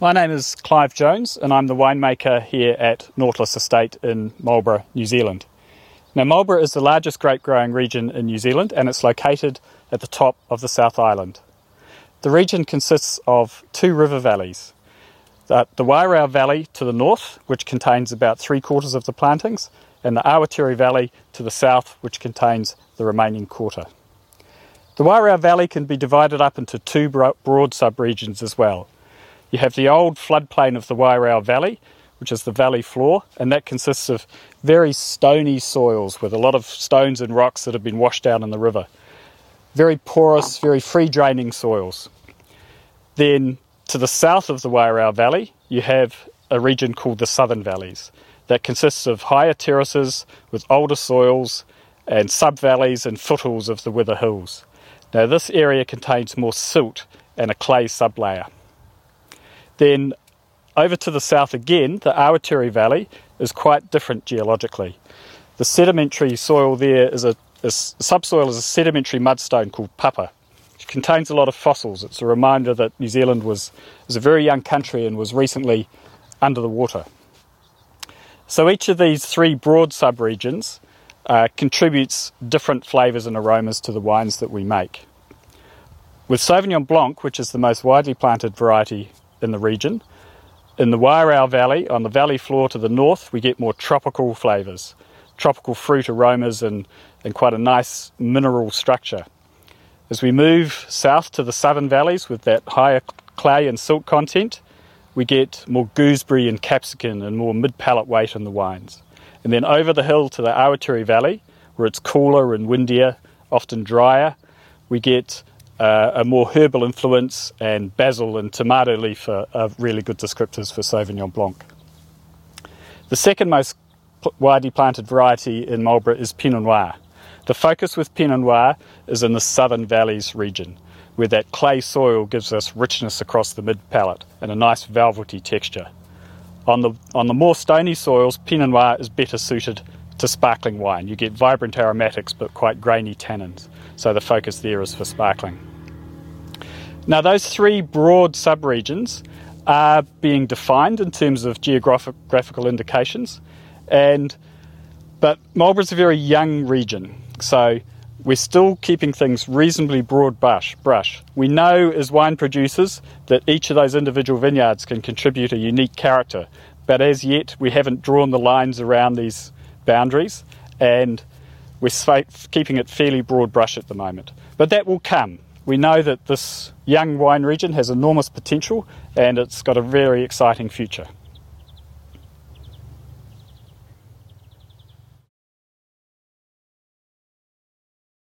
My name is Clive Jones, and I'm the winemaker here at Nautilus Estate in Marlborough, New Zealand. Now, Marlborough is the largest grape growing region in New Zealand, and it's located at the top of the South Island. The region consists of two river valleys the, Wairau Valley to the north, which contains about three quarters of the plantings, and the Awatere Valley to the south, which contains the remaining quarter. The Wairau Valley can be divided up into two broad subregions as well. You have the old floodplain of the Wairau Valley, which is the valley floor, and that consists of very stony soils with a lot of stones and rocks that have been washed down in the river. Very porous, very free draining soils. Then to the south of the Wairau Valley, you have a region called the Southern Valleys that consists of higher terraces with older soils and sub-valleys and foothills of the Wither Hills. Now this area contains more silt and a clay sublayer. Then over to the south again, the Awatere Valley is quite different geologically. The sedimentary soil there is a, a subsoil is a sedimentary mudstone called papa. It contains a lot of fossils. It's a reminder that New Zealand was, was a very young country and was recently under the water. So each of these three broad subregions uh, contributes different flavours and aromas to the wines that we make. With Sauvignon Blanc, which is the most widely planted variety in the region. In the Wairau Valley, on the valley floor to the north, we get more tropical flavours, tropical fruit aromas, and, and quite a nice mineral structure. As we move south to the southern valleys with that higher clay and silt content, we get more gooseberry and capsicum and more mid palate weight in the wines. And then over the hill to the Awatere Valley, where it's cooler and windier, often drier, we get uh, a more herbal influence, and basil and tomato leaf are, are, really good descriptors for Sauvignon Blanc. The second most widely planted variety in Marlborough is Pinot Noir. The focus with Pinot Noir is in the Southern Valleys region, where that clay soil gives us richness across the mid palate and a nice velvety texture. On the, on the more stony soils, Pinot Noir is better suited to sparkling wine. You get vibrant aromatics but quite grainy tannins, so the focus there is for sparkling. Now, those three broad subregions are being defined in terms of geographical indications, and but Marlborough's a very young region, so we're still keeping things reasonably broad brush. brush. We know as wine producers that each of those individual vineyards can contribute a unique character, but as yet we haven't drawn the lines around these boundaries, and we're keeping it fairly broad brush at the moment. But that will come. We know that this young wine region has enormous potential and it's got a very exciting future.